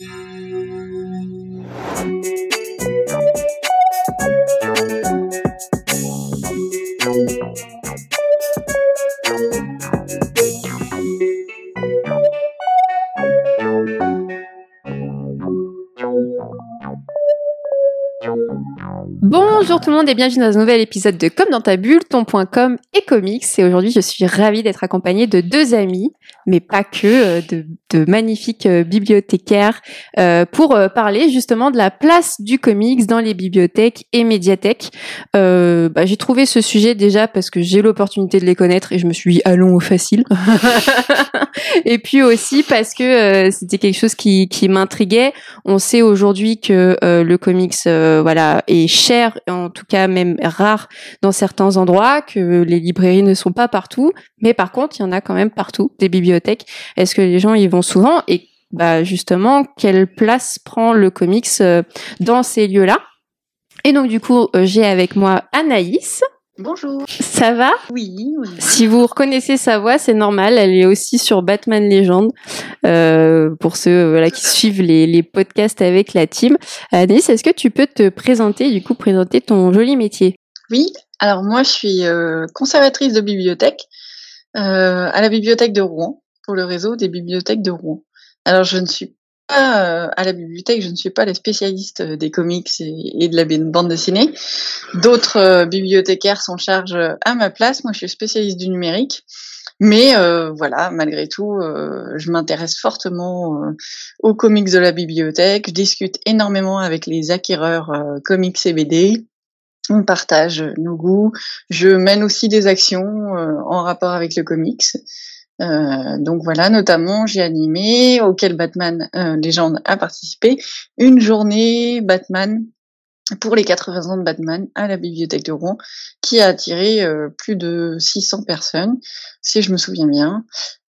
Bonjour tout le monde et bienvenue dans un nouvel épisode de Comme dans ta bulle, ton.com et comics. Et aujourd'hui, je suis ravie d'être accompagnée de deux amis, mais pas que, euh, de, magnifiques euh, bibliothécaires, euh, pour parler justement de la place du comics dans les bibliothèques et médiathèques. Bah, j'ai trouvé ce sujet déjà parce que j'ai l'opportunité de les connaître et je me suis dit allons au facile. et puis aussi parce que c'était quelque chose qui, m'intriguait. On sait aujourd'hui que le comics, voilà, est cher, en tout cas même rare dans certains endroits, que les librairies ne sont pas partout, mais par contre, il y en a quand même partout des bibliothèques. Est-ce que les gens y vont souvent et bah justement quelle place prend le comics euh, dans ces lieux-là? Et donc du coup, euh, j'ai avec moi Anaïs. Bonjour. Ça va? Oui, oui. Si vous reconnaissez sa voix, c'est normal. Elle est aussi sur Batman Legend euh, pour ceux euh, voilà, qui suivent les, les podcasts avec la team. Anaïs, est-ce que tu peux te présenter, du coup, présenter ton joli métier? Oui, alors moi je suis euh, conservatrice de bibliothèque euh, à la bibliothèque de Rouen, pour le réseau des bibliothèques de Rouen. Alors je ne suis pas à la bibliothèque, je ne suis pas la spécialiste euh, des comics et, de la bande dessinée. D'autres euh, bibliothécaires sont en charge euh, à ma place, moi je suis spécialiste du numérique. Mais euh, voilà, malgré tout, euh, je m'intéresse fortement euh, aux comics de la bibliothèque. Je discute énormément avec les acquéreurs euh, comics et BD. On partage nos goûts. Je mène aussi des actions euh, en rapport avec le comics. Euh, donc voilà, notamment, j'ai animé, auquel Batman euh, Légende a participé, une journée Batman pour les 80 ans de Batman à la bibliothèque de Rouen, qui a attiré euh, plus de 600 personnes, si je me souviens bien.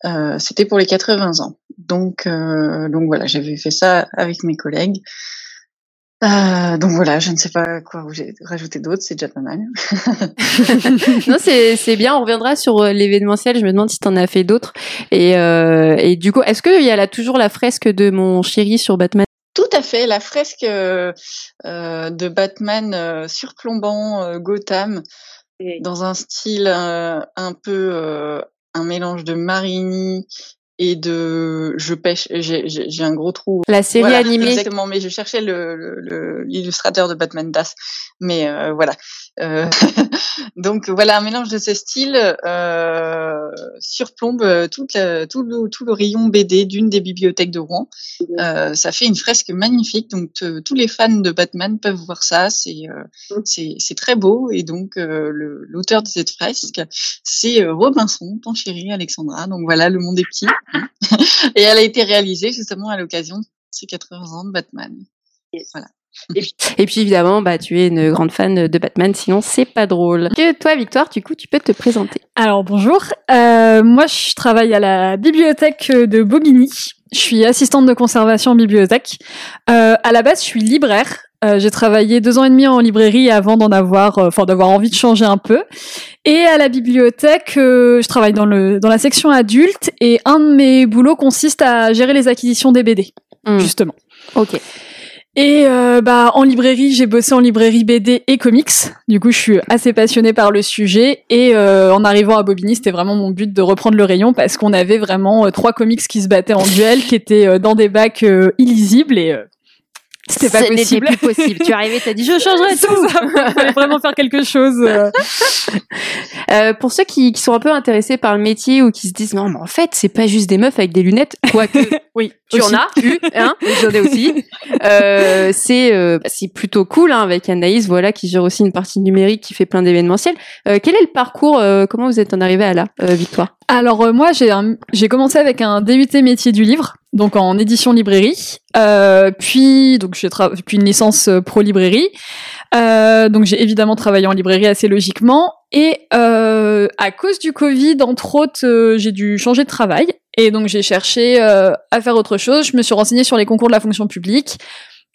Euh, C'était pour les 80 ans. Donc, donc voilà, j'avais fait ça avec mes collègues. Euh, donc voilà, je ne sais pas quoi j'ai rajouté d'autre, c'est déjà pas mal. non, c'est c'est bien. On reviendra sur euh, l'événementiel. Je me demande si tu en as fait d'autres. Et, euh, et du coup, est-ce qu'il y a là toujours la fresque de mon chéri sur Batman? Tout à fait, la fresque euh, euh, de Batman euh, surplombant euh, Gotham dans un style euh, un peu euh, un mélange de Marini et de je pêche j'ai un gros trou La série Voilà, animée. exactement mais je cherchais le le- le- l'illustrateur de Batman Das mais euh, voilà Euh, donc voilà un mélange de ces styles euh, surplombe euh, toute la- tout le tout le rayon BD d'une des bibliothèques de Rouen euh, ça fait une fresque magnifique, donc tous les fans de Batman peuvent voir ça. C'est euh, c'est c'est très beau et donc euh, l'auteur de cette fresque, c'est Robinson, ton chéri Alexandra. Donc voilà, le monde est petit. et elle a été réalisée justement à l'occasion de ces 80 ans de Batman. Voilà. Et puis évidemment, bah tu es une grande fan de Batman. Sinon, c'est pas drôle. Que toi, Victoire, du coup, tu peux te présenter? Alors bonjour, Euh, moi je travaille à la bibliothèque de Bobigny. Je suis assistante de conservation en bibliothèque. Euh, à la base, je suis libraire. Euh, j'ai travaillé deux ans et demi en librairie avant d'en avoir, euh, enfin d'avoir envie de changer un peu. Et à la bibliothèque, euh, je travaille dans le dans la section adulte et un de mes boulots consiste à gérer les acquisitions des BD, Hmm, justement. Ok. Et euh, bah en librairie, j'ai bossé en librairie BD et comics. Du coup, je suis assez passionnée par le sujet. Et euh, en arrivant à Bobigny, c'était vraiment mon but de reprendre le rayon parce qu'on avait vraiment euh, trois comics qui se battaient en duel, qui étaient dans des bacs illisibles et c'était pas Ce possible. plus possible. tu es arrivé, t'as dit je changerai tout. ça, il fallait vraiment faire quelque chose. euh. Pour ceux qui, qui sont un peu intéressés par le métier ou qui se disent non, mais en fait, c'est pas juste des meufs avec des lunettes, quoique Oui, tu aussi. en as eu, hein, j'en ai aussi. Euh, c'est euh, c'est plutôt cool hein, avec Anaïs, voilà, qui gère aussi une partie numérique, qui fait plein d'événementiels. Euh, quel est le parcours euh, Comment vous êtes en arrivé à là, euh, Victoire? Alors euh, moi j'ai un- j'ai commencé avec un DUT métier du livre, donc en édition librairie, euh, puis donc j'ai puis une licence euh, pro librairie. Euh, donc j'ai évidemment travaillé en librairie assez logiquement et euh, à cause du Covid entre autres euh, j'ai dû changer de travail et donc j'ai cherché euh, à faire autre chose. Je me suis renseignée sur les concours de la fonction publique.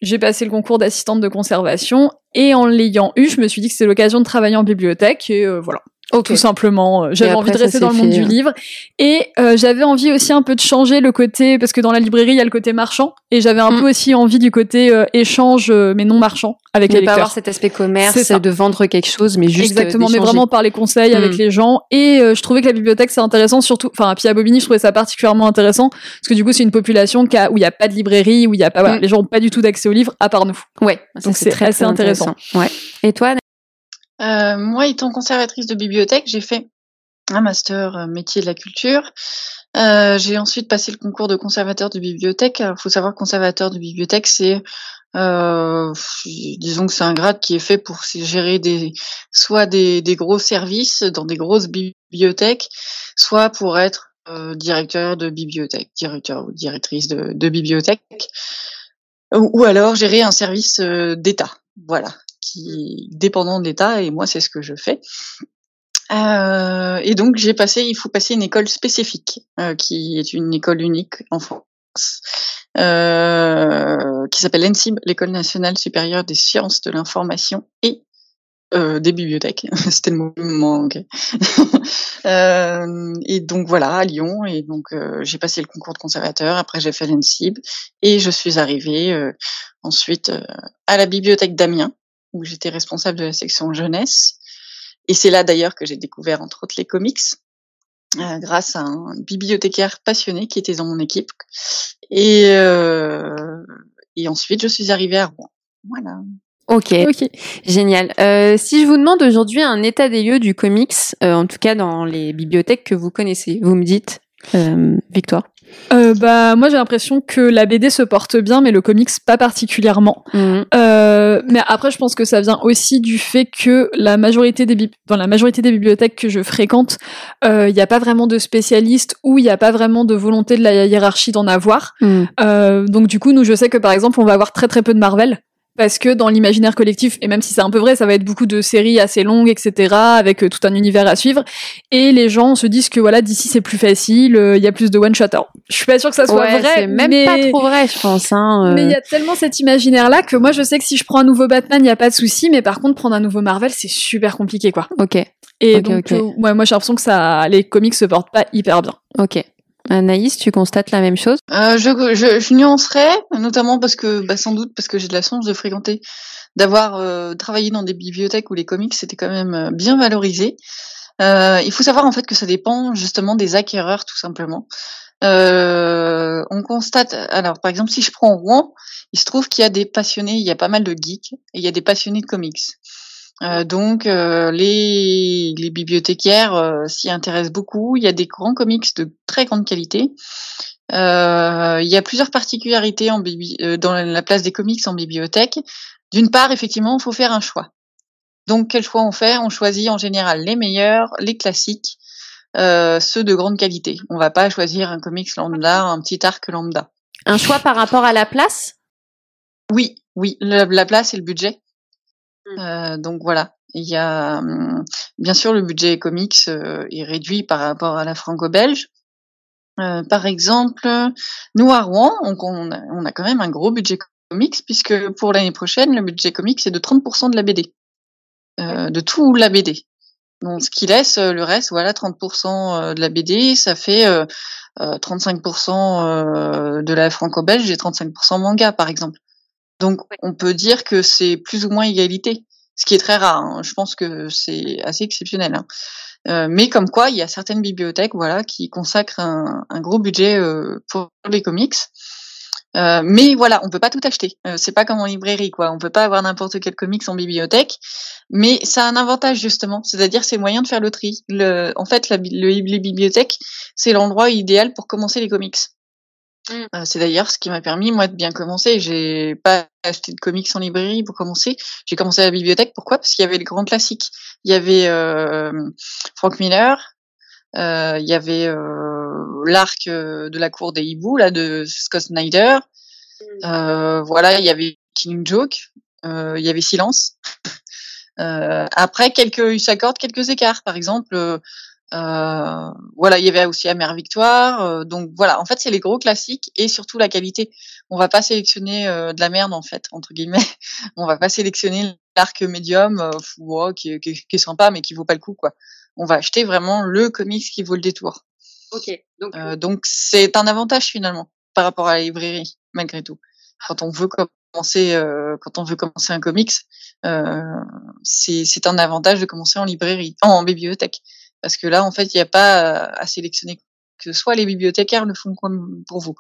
J'ai passé le concours d'assistante de conservation et en l'ayant eu, je me suis dit que c'était l'occasion de travailler en bibliothèque et euh, voilà. Tout simplement, j'avais Et envie de rester dans le monde fait, du euh. livre et euh, j'avais envie aussi un peu de changer le côté parce que dans la librairie il y a le côté marchand et j'avais un Mm. peu aussi envie du côté euh, échange euh, mais non marchand avec Ne les pas lecteurs. avoir cet aspect commerce, de vendre quelque chose, mais juste Exactement, euh, mais vraiment parler conseil avec Mm. les gens. Et euh, je trouvais que la bibliothèque c'est intéressant, surtout. Enfin, puis à Bobigny, je trouvais ça particulièrement intéressant parce que du coup, c'est une population qui a- où il y a pas de librairie, où il y a pas, voilà, Mm. les gens ont pas du tout d'accès aux livres à part nous. Ouais, Donc, c'est très, assez très intéressant. Ouais. Et toi, Euh, moi, étant conservatrice de bibliothèque, j'ai fait un master euh, métier de la culture. Euh, j'ai ensuite passé le concours de conservateur de bibliothèque. Il faut savoir conservateur de bibliothèque, c'est euh, disons que c'est un grade qui est fait pour gérer des soit des, des gros services dans des grosses bibliothèques, soit pour être euh, directeur de bibliothèque, directeur ou directrice de, de bibliothèque, ou, ou alors gérer un service euh, d'État. Voilà, qui dépendant de l'État et moi c'est ce que je fais. Euh, et donc j'ai passé, il faut passer une école spécifique euh, qui est une école unique en France, euh, qui s'appelle l'ENSIB, l'École nationale supérieure des sciences de l'information et des bibliothèques. C'était le manquait. Euh, et donc voilà à Lyon et donc j'ai passé le concours de conservateur. Après j'ai fait l'ENSIB et je suis arrivée ensuite à la bibliothèque d'Amiens où j'étais responsable de la section jeunesse. Et c'est là d'ailleurs que j'ai découvert entre autres les comics, euh, grâce à un bibliothécaire passionné qui était dans mon équipe. Et, euh, et ensuite, je suis arrivée à Rouen. Voilà. ok, Ok. génial. Euh, si je vous demande aujourd'hui un état des lieux du comics, euh, en tout cas dans les bibliothèques que vous connaissez, vous me dites, euh, Victoire. Euh, bah moi j'ai l'impression que la BD se porte bien, mais le comics pas particulièrement. Mhm. Euh, mais après, je pense que ça vient aussi du fait que la majorité des dans la majorité des bibliothèques que je fréquente, il n'y a pas vraiment de spécialistes ou il n'y a pas vraiment de volonté de la hiérarchie d'en avoir. Mhm. Euh, donc du coup, nous, je sais que par exemple, on va avoir très très peu de Marvel. Parce que dans l'imaginaire collectif, et même si c'est un peu vrai, ça va être beaucoup de séries assez longues, etc., avec euh, tout un univers à suivre. Et les gens se disent que voilà, d'ici c'est plus facile, euh, il y a plus de one shot. Alors, je suis pas sûre que ça soit Ouais, vrai, c'est même mais... pas trop vrai, je pense. Hein, euh. Mais il y a tellement cet imaginaire-là que moi, je sais que si je prends un nouveau Batman, il n'y a pas de souci, mais par contre, prendre un nouveau Marvel, c'est super compliqué, quoi. Ok, Et donc, euh, ouais, moi, j'ai l'impression que ça, les comics se portent pas hyper bien. ok. Anaïs, tu constates la même chose? Euh, je, je, je nuancerais, notamment parce que, bah, sans doute parce que j'ai de la chance de fréquenter, d'avoir euh, travaillé dans des bibliothèques où les comics étaient quand même euh, bien valorisés. Euh, il faut savoir en fait que ça dépend justement des acquéreurs tout simplement. Euh, on constate, alors par exemple si je prends Rouen, il se trouve qu'il y a des passionnés, il y a pas mal de geeks et il y a des passionnés de comics. Euh, donc euh, les, les bibliothécaires euh, s'y intéressent beaucoup. Il y a des grands comics de très grande qualité. Euh, il y a plusieurs particularités en bibli- euh, dans la place des comics en bibliothèque. D'une part, effectivement, il faut faire un choix. Donc, quel choix on fait? On choisit en général les meilleurs, les classiques, euh, ceux de grande qualité. On va pas choisir un comics lambda, un petit arc lambda. Un choix par rapport à la place? Oui, oui, la, la place et le budget. Euh, donc voilà, il y a hum, bien sûr le budget comics euh, est réduit par rapport à la franco-belge. Euh, par exemple, nous à Rouen, on, on, a, on a quand même un gros budget comics puisque pour l'année prochaine, le budget comics c'est de 30% de la BD, euh, de tout la BD. Donc ce qui laisse euh, le reste, voilà, 30% de la BD, ça fait euh, euh, 35% euh, de la franco-belge et 35% manga par exemple. Donc on peut dire que c'est plus ou moins égalité, ce qui est très rare. hein. Je pense que c'est assez exceptionnel. hein. Euh, mais comme quoi, il y a certaines bibliothèques, voilà, qui consacrent un, un gros budget euh, pour les comics. Euh, mais voilà, on peut pas tout acheter. C'est pas comme en librairie, quoi. On peut pas avoir n'importe quel comics en bibliothèque. Mais ça a un avantage justement, c'est-à-dire c'est moyen de faire le tri. Le, en fait, la, bi- le- les bibliothèques, c'est l'endroit idéal pour commencer les comics. Mm. Euh, c'est d'ailleurs ce qui m'a permis moi de bien commencer. J'ai pas acheté de comics en librairie pour commencer. J'ai commencé à la bibliothèque. Pourquoi? Parce qu'il y avait les grands classiques. Il y avait euh, Frank Miller. euh, il y avait euh, l'arc euh, de la cour des hiboux là de Scott Snyder. Euh, voilà, il y avait King Joke. euh, il y avait Silence. Euh, après, quelques, ils s'accordent quelques écarts. Par exemple, euh, voilà, il y avait aussi Amère Victoire. euh, donc voilà, en fait, c'est les gros classiques et surtout la qualité. On va pas sélectionner euh, de la merde en fait, entre guillemets. On va pas sélectionner l'arc médium euh, qui, est- qui, qui est sympa mais qui vaut pas le coup quoi. on va acheter vraiment le comics qui vaut le détour. Ok. Donc, Euh, donc c'est un avantage finalement par rapport à la librairie malgré tout. Quand on veut commencer, euh, quand on veut commencer un comics, euh, c'est c'est un avantage de commencer en librairie, en, bibliothèque, parce que là en fait il n'y a pas à sélectionner que soit les bibliothécaires le font comme pour vous.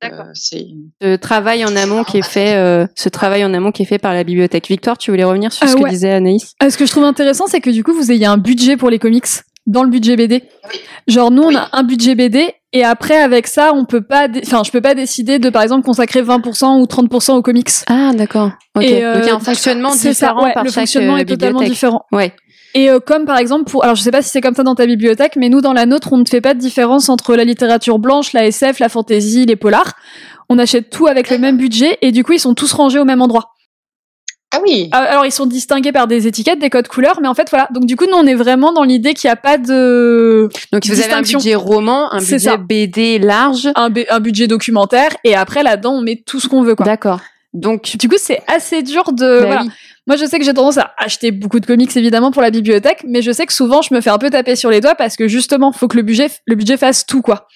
D'accord. euh, c'est ce travail en amont qui est fait, euh, ce travail en amont qui est fait par la bibliothèque. Victoire, tu voulais revenir sur Euh, ce que ouais. disait Anaïs? Euh, Ce que je trouve intéressant, c'est que du coup, vous ayez un budget pour les comics dans le budget BD. Oui. Genre, nous, on a un budget BD et après, avec ça, on peut pas, enfin, je peux pas décider de, par exemple, consacrer 20% ou 30% aux comics. Ah, d'accord. Ok. Et, euh, Donc il y a un fonctionnement C'est ça, différent ouais, par le chaque fonctionnement euh, est totalement différent. Ouais. Et euh, comme par exemple pour, alors je sais pas si c'est comme ça dans ta bibliothèque, mais nous dans la nôtre, on ne fait pas de différence entre la littérature blanche, la SF, la fantasy, les polars. On achète tout avec le même budget et du coup ils sont tous rangés au même endroit. ah oui, Euh, Alors ils sont distingués par des étiquettes, des codes couleurs, mais en fait voilà. Donc du coup nous on est vraiment dans l'idée qu'il n'y a pas de Donc vous avez un budget roman, un budget ça. BD large. un budget documentaire et après là-dedans on met tout ce qu'on veut quoi. D'accord. Donc Du coup c'est assez dur de bah voilà. oui. Moi, je sais que j'ai tendance à acheter beaucoup de comics, évidemment, pour la bibliothèque, mais je sais que souvent, je me fais un peu taper sur les doigts parce que justement, faut que le budget, le budget fasse tout, quoi.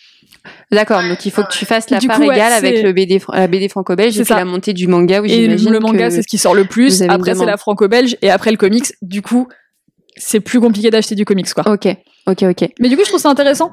D'accord, donc il faut que tu fasses la Du part coup, ouais, égale avec le BD, la BD franco-belge C'est et puis la montée du manga. Oui, et le, manga, c'est ce qui sort le plus. Après, c'est la franco-belge et après le comics. Du coup, c'est plus compliqué d'acheter du comics, quoi. Ok, ok, ok. Mais du coup, je trouve ça intéressant.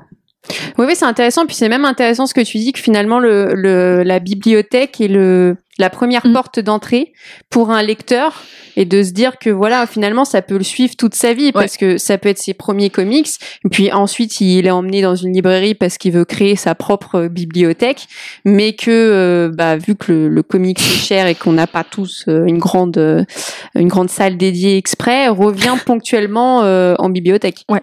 Oui, oui, c'est intéressant. Puis c'est même intéressant ce que tu dis que finalement le, le la bibliothèque est le la première Mm. porte d'entrée pour un lecteur et de se dire que voilà finalement ça peut le suivre toute sa vie parce que ça peut être ses premiers comics et puis ensuite il est emmené dans une librairie parce qu'il veut créer sa propre bibliothèque mais que euh, bah vu que le, le comics est cher et qu'on n'a pas tous euh, une grande euh, une grande salle dédiée exprès revient ponctuellement euh, en bibliothèque Ouais.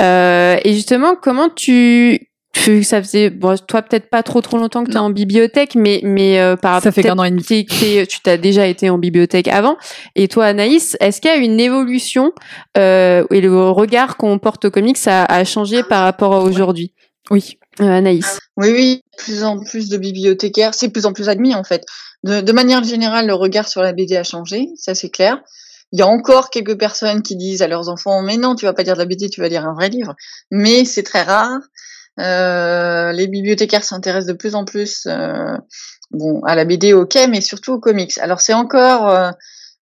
euh, et justement, comment tu, tu ça faisait bon, toi peut-être pas trop trop longtemps que tu es en bibliothèque, mais mais euh, par Ça fait qu'un an et demi. tu t'as déjà été en bibliothèque avant. Et toi, Anaïs, est-ce qu'il y a une évolution euh, et le regard qu'on porte aux comics a, a changé par rapport à aujourd'hui? Oui. Euh, Anaïs. Oui, oui, plus en plus de bibliothécaires, c'est plus en plus admis en fait. De, de manière générale, le regard sur la BD a changé, ça c'est clair. Il y a encore quelques personnes qui disent à leurs enfants, mais non, tu vas pas lire de la BD, tu vas lire un vrai livre. Mais c'est très rare. Euh, les bibliothécaires s'intéressent de plus en plus, euh, bon, à la BD, ok, mais surtout aux comics. Alors c'est encore, euh,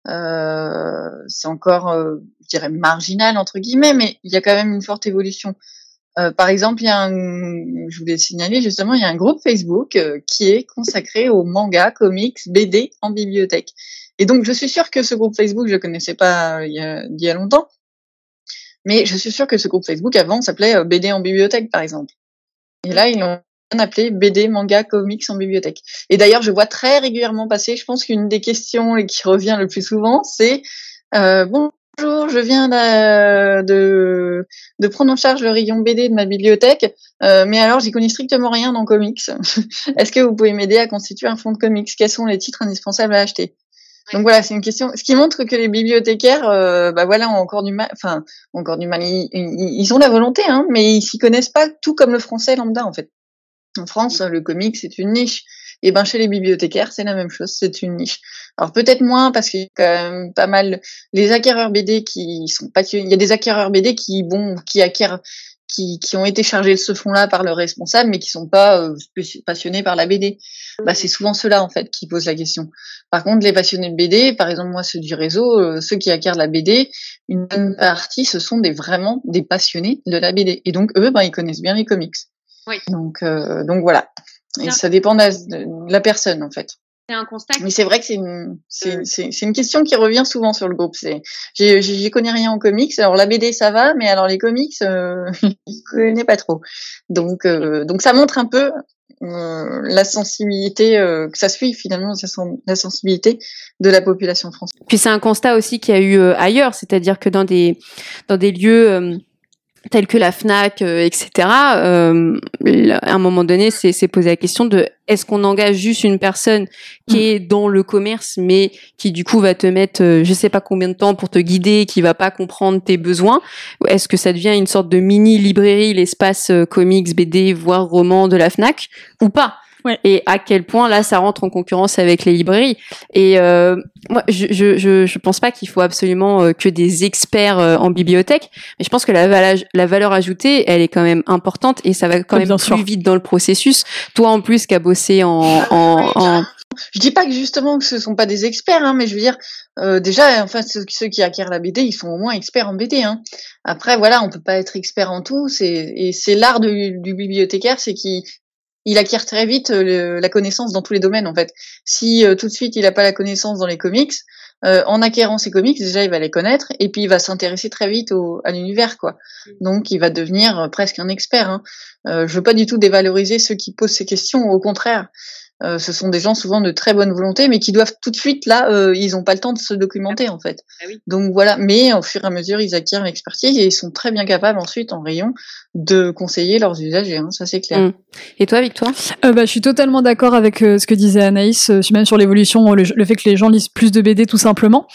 euh, c'est encore, euh, je dirais marginal entre guillemets, mais il y a quand même une forte évolution. Euh, par exemple, il y a un, je voulais signaler justement, il y a un groupe Facebook qui est consacré aux mangas, comics, BD en bibliothèque. Et donc, je suis sûre que ce groupe Facebook, je le connaissais pas il il y a longtemps, mais je suis sûre que ce groupe Facebook avant s'appelait euh, BD en bibliothèque, par exemple. Et là, ils l'ont appelé BD, manga, comics en bibliothèque. Et d'ailleurs, je vois très régulièrement passer, je pense qu'une des questions qui revient le plus souvent, c'est euh, bonjour, je viens de, prendre en charge le rayon BD de ma bibliothèque, euh, mais alors j'y connais strictement rien dans comics. Est-ce que vous pouvez m'aider à constituer un fonds de comics? Quels sont les titres indispensables à acheter? Donc voilà, c'est une question. Ce qui montre que les bibliothécaires, euh, bah voilà, ont encore du mal. Enfin, encore du mal. Ils, ils- ont la volonté, hein, mais ils s'y connaissent pas tout comme le français lambda en fait. En France, le comics c'est une niche. Et ben chez les bibliothécaires, c'est la même chose, c'est une niche. Alors peut-être moins parce qu'il y a quand même pas mal les acquéreurs BD qui sont passionnés. Il y a des acquéreurs BD qui bon qui acquièrent qui, qui ont été chargés de ce fonds-là par le responsable, mais qui sont pas euh, passionnés par la BD. Bah, c'est souvent ceux-là en fait qui posent la question. Par contre, les passionnés de BD, par exemple moi ceux du réseau, euh, ceux qui acquièrent la BD, une bonne partie, ce sont des vraiment des passionnés de la BD. Et donc eux, ben ils connaissent bien les comics. Oui. Donc euh, donc voilà. Et Bien. ça dépend de la, de la personne en fait. C'est un constat. Mais c'est vrai que c'est une, c'est, Euh. c'est, c'est une question qui revient souvent sur le groupe. C'est, j'y connais rien en comics. Alors la BD ça va, mais alors les comics, euh, je connais pas trop. Donc, euh, donc ça montre un peu euh, la sensibilité euh, que ça suit finalement la sensibilité de la population française. Puis c'est un constat aussi qu'il y a eu euh, ailleurs, c'est-à-dire que dans des dans des lieux euh, tels que la Fnac, euh, etc. euh, là, à un moment donné, c'est c'est posé la question de est-ce qu'on engage juste une personne qui est dans le commerce, mais qui du coup va te mettre, euh, je sais pas combien de temps pour te guider, qui va pas comprendre tes besoins? Ou Est-ce que ça devient une sorte de mini librairie, l'espace euh, comics, BD, voire roman de la Fnac, ou pas? Ouais. Et à quel point là, ça rentre en concurrence avec les librairies. Et euh, moi, je, je, je, je pense pas qu'il faut absolument euh, que des experts euh, en bibliothèque, mais je pense que la, valage- la valeur ajoutée, elle est quand même importante et ça va quand même plus sûr. vite dans le processus. Toi, en plus, qui a bossé en, en, en Je dis pas que justement que ce sont pas des experts, hein, mais je veux dire, euh, déjà, enfin, ceux, ceux qui acquièrent la BD, ils sont au moins experts en BD. Hein. Après, voilà, on peut pas être expert en tout. C'est et c'est l'art du, du bibliothécaire, c'est qu'il il acquiert très vite euh, le- la connaissance dans tous les domaines. En fait, si euh, tout de suite il a pas la connaissance dans les comics, euh, en acquérant ces comics, déjà il va les connaître et puis il va s'intéresser très vite au, à l'univers, quoi. Donc il va devenir presque un expert. Hein. Euh, je veux pas du tout dévaloriser ceux qui posent ces questions. Au contraire. Euh, ce sont des gens souvent de très bonne volonté, mais qui doivent tout de suite là, euh, ils n'ont pas le temps de se documenter en fait. Ah oui. Donc voilà, mais au fur et à mesure, ils acquièrent l'expertise et ils sont très bien capables ensuite en rayon de conseiller leurs usagers. Hein, ça c'est clair. Mm. Et toi, Victoire? Euh, bah, je suis totalement d'accord avec euh, ce que disait Anaïs, euh, même sur l'évolution, le, le fait que les gens lisent plus de BD tout simplement.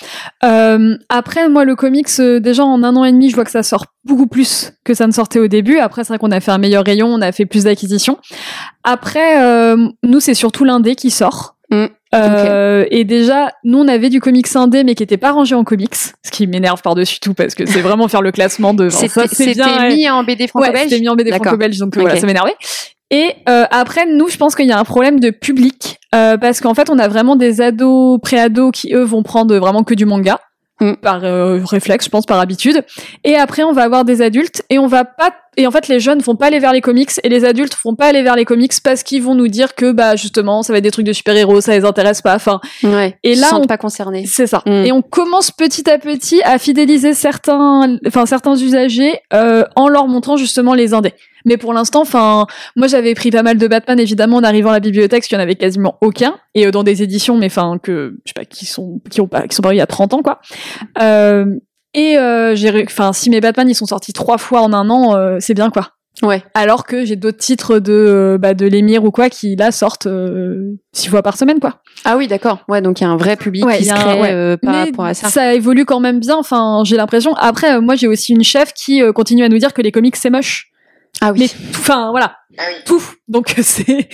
Euh, après, moi, le comics, euh, déjà en un an et demi, je vois que ça sort beaucoup plus que ça ne sortait au début. Après, c'est vrai qu'on a fait un meilleur rayon, on a fait plus d'acquisitions. Après, euh, nous, c'est surtout l'indé qui sort. Mm. Euh, Et déjà, nous, on avait du comics indé, mais qui était pas rangé en comics, ce qui m'énerve par-dessus tout parce que c'est vraiment faire le classement de. C'était ouais. mis en BD Ouais, franco-belge c'était mis en BD franco-belge, donc euh, voilà, ça m'énervait. Et euh, après, nous, je pense qu'il y a un problème de public, euh, parce qu'en fait, on a vraiment des ados, pré-ados qui, eux, vont prendre vraiment que du manga, Mm. par euh, réflexe, je pense, par habitude. Et après, on va avoir des adultes, et on va pas... Et en fait, les jeunes vont pas aller vers les comics, et les adultes vont pas aller vers les comics parce qu'ils vont nous dire que, bah, justement, ça va être des trucs de super-héros, ça les intéresse pas. Enfin, Ouais. Et se là, sentent on- pas concernés. c'est ça. Mm. Et on commence petit à petit à fidéliser certains, enfin certains usagers euh, en leur montrant justement les indés. Mais pour l'instant, enfin, moi j'avais pris pas mal de Batman évidemment en arrivant à la bibliothèque, parce qu'il y en avait quasiment aucun, et euh, dans des éditions, mais enfin que je sais pas qui sont qui ont pas qui sont parus il y a 30 ans quoi. Euh, et euh, j'ai, enfin si mes Batman ils sont sortis trois fois en un an, euh, c'est bien quoi. Ouais. Alors que j'ai d'autres titres de euh, bah, de l'émir ou quoi qui là sortent euh, six fois par semaine quoi. Ah oui, d'accord. Ouais, donc il y a un vrai public Ouais, qui se a un- crée ouais. euh, par Mais rapport à ça. évolue quand même bien. Enfin, j'ai l'impression. Après, euh, moi, j'ai aussi une chef qui euh, continue à nous dire que les comics c'est moche. Ah Mais oui. tout- enfin, voilà, Ah oui. tout. Donc c'est,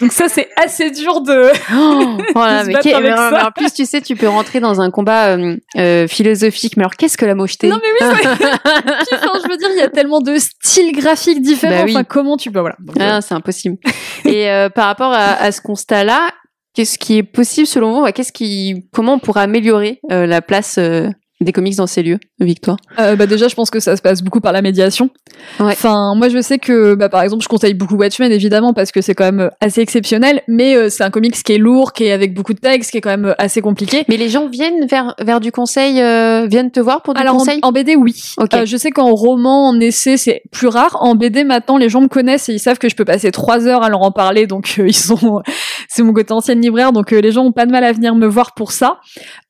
donc ça c'est assez dur de. Oh, voilà, se mais, battre avec mais ça. mais en plus, tu sais, tu peux rentrer dans un combat euh, euh, philosophique. Mais alors, qu'est-ce que la mocheté? Non mais oui. enfin, je veux dire, il y a tellement de styles graphiques différents. Bah oui. Enfin, comment tu peux voilà. Donc, euh, Ah, c'est impossible. Et euh, par rapport à, à ce constat-là, qu'est-ce qui est possible selon vous? Qu'est-ce qui, comment on pourrait améliorer euh, la place euh, des comics dans ces lieux, Victoire? Euh, bah déjà, je pense que ça se passe beaucoup par la médiation. Ouais. Enfin, moi, je sais que, bah, par exemple, je conseille beaucoup Watchmen, évidemment, parce que c'est quand même euh, assez exceptionnel, mais euh, c'est un comics qui est lourd, qui est avec beaucoup de textes, qui est quand même assez compliqué. Mais les gens viennent vers vers du conseil, euh, viennent te voir pour du Alors, en, conseil? en BD, oui. Ok. Euh, je sais qu'en roman, en essai, c'est plus rare. En BD, maintenant, les gens me connaissent et ils savent que je peux passer trois heures à leur en parler, donc ils sont, c'est mon côté ancienne libraire, donc les gens ont pas de mal à venir me voir pour ça.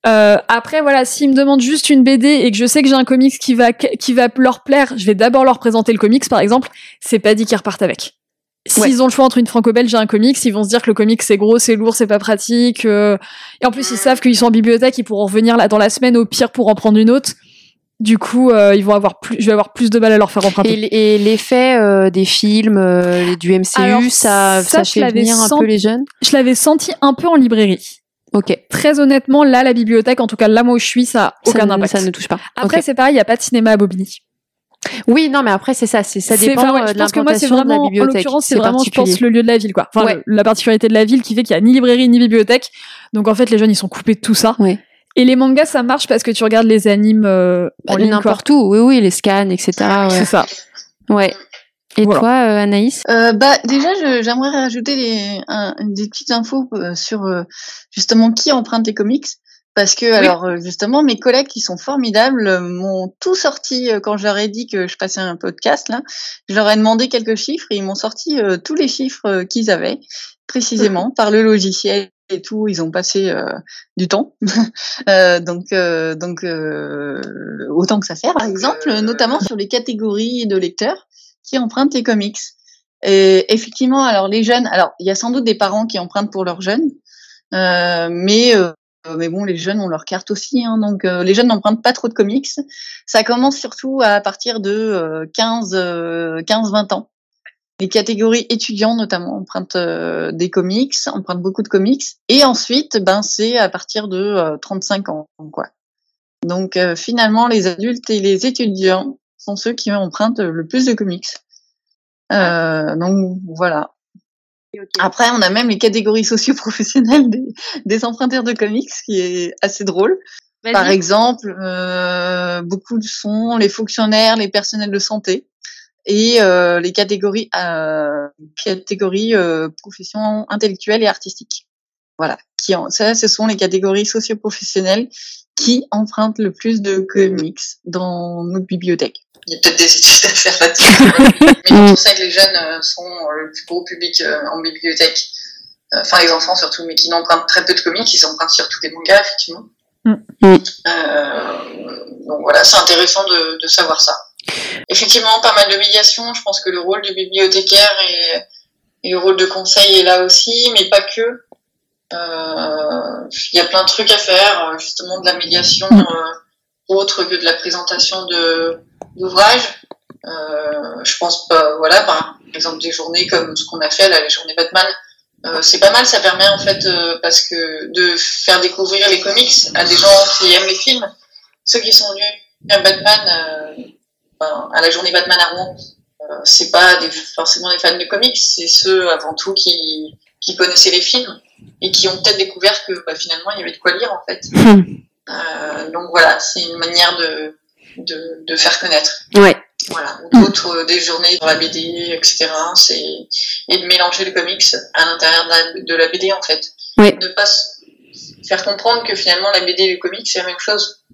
Après, voilà, s'ils me demandent juste une BD et que je sais que j'ai un comics qui va qui va leur plaire, je vais d'abord leur présenter le comics, par exemple. C'est pas dit qu'ils repartent avec. S'ils ont le choix entre une franco-belge et un comics, ils vont se dire que le comics c'est gros, c'est lourd, c'est pas pratique. euh, Et en plus, ils savent qu'ils sont en bibliothèque, ils pourront revenir là dans la semaine au pire pour en prendre une autre. Du coup, euh, ils vont avoir plus, je vais avoir plus de mal à leur faire emprunter. Et, l'effet euh, des films, du MCU, Alors, ça, ça, ça, fait venir un peu les jeunes? Je l'avais senti un peu en librairie. Ok. Très honnêtement, là, la bibliothèque, en tout cas là où je suis, ça a aucun ça, ne- impact. ça ne touche pas. Après, c'est pareil, il y a pas de cinéma à Bobigny. Oui, non, mais après, c'est ça. C'est, ça C'est- dépend enfin, ouais, je de pense que moi, c'est l'implantation de la vraiment, en l'occurrence, c'est vraiment, je pense, le lieu de la ville, quoi. Enfin, Ouais. le- la particularité de la ville qui fait qu'il y a ni librairie ni bibliothèque. Donc, en fait, les jeunes, ils sont coupés de tout ça. Ouais. Et les mangas, ça marche parce que tu regardes les animes euh, en Bah. N'importe où, oui, oui, les scans, etc. C'est ça. ouais. Et Voilà. toi, euh, Anaïs? Euh, bah déjà, je- j'aimerais rajouter des, un- des petites infos euh, sur euh, justement qui emprunte les comics. Parce que alors euh, justement mes collègues qui sont formidables m'ont tout sorti euh, quand je leur ai dit que je passais un podcast là. Je leur ai demandé quelques chiffres et ils m'ont sorti euh, tous les chiffres qu'ils avaient précisément par le logiciel et tout. Ils ont passé euh, du temps, Euh, donc euh, donc euh, autant que ça sert. Par exemple, notamment sur les catégories de lecteurs qui empruntent les comics. Et effectivement, alors les jeunes, alors il y a sans doute des parents qui empruntent pour leurs jeunes, euh, mais euh, mais bon, les jeunes ont leur carte aussi, hein, donc euh, les jeunes n'empruntent pas trop de comics. Ça commence surtout à partir de euh, 15, euh, 15-20 ans. les catégories étudiants notamment empruntent euh, des comics, empruntent beaucoup de comics. Et ensuite, ben c'est à partir de 35 ans, quoi. Donc finalement, les adultes et les étudiants sont ceux qui empruntent le plus de comics. donc voilà. Après, on a même les catégories socio-professionnelles des, des emprunteurs de comics, qui est assez drôle. Par exemple, euh, beaucoup sont les fonctionnaires, les personnels de santé et euh, les catégories euh, catégories euh, professions intellectuelles et artistiques. Voilà, qui en, ça, ce sont les catégories socio-professionnelles qui empruntent le plus de comics dans notre bibliothèque. Il y a peut-être des études à faire là-dessus, mais pour ça que les jeunes euh, sont le plus gros public euh, en bibliothèque. Enfin, les enfants surtout, mais qui n'empruntent très peu de comics, ils empruntent surtout des mangas, effectivement. Mm. Euh, donc voilà, c'est intéressant de, de, savoir ça. Effectivement, pas mal de médiation. Je pense que le rôle du bibliothécaire et, et le rôle de conseil est là aussi, mais pas que. Euh, il y a plein de trucs à faire, justement de la médiation mm. euh, autre que de la présentation de d'ouvrages. Euh, je pense pas, voilà, par exemple des journées comme ce qu'on a fait là, les journées Batman, euh, c'est pas mal, ça permet en fait euh, parce que de faire découvrir les comics à des gens qui aiment les films. Ceux qui sont venus à Batman, euh, à la journée Batman à Rouen, c'est pas des, forcément des fans de comics, c'est ceux avant tout qui, qui connaissaient les films et qui ont peut-être découvert que bah, finalement il y avait de quoi lire en fait. donc voilà, c'est une manière de, de, de faire connaître. Ouais. Voilà, d'autres euh, des journées dans la BD, etc. C'est et de mélanger le comics à l'intérieur de, la, BD en fait. Oui. De pas faire comprendre que finalement la BD et le comics c'est la même chose.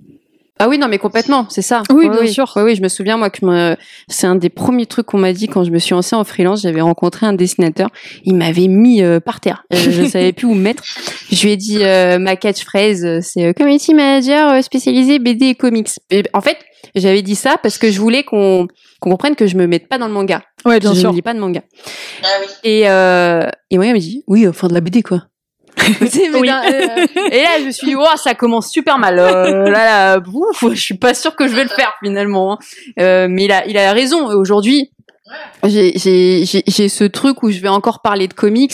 Ah oui, non, mais complètement, c'est ça. Oui, bien sûr. Oui, oui, je me souviens, moi, que c'est un des premiers trucs qu'on m'a dit quand je me suis lancée en freelance. J'avais rencontré un dessinateur. Il m'avait mis euh, par terre. Euh, je ne savais plus où me mettre. Je lui ai dit, ma catchphrase, c'est community manager spécialisé BD et comics. en fait, j'avais dit ça parce que je voulais qu'on comprenne que je me mette pas dans le manga. Ouais, bien je sûr. Je ne lis pas de manga. Ah oui. Et, euh, et moi, il m'a dit, oui, enfin de la BD, quoi. oui. Euh, et là, je me suis dit, oh, ça commence super mal. Euh, là, là, ouf, je suis pas sûre que je vais le faire finalement. Hein. Euh, mais il a, il a raison. Aujourd'hui, j'ai ce truc où je vais encore parler de comics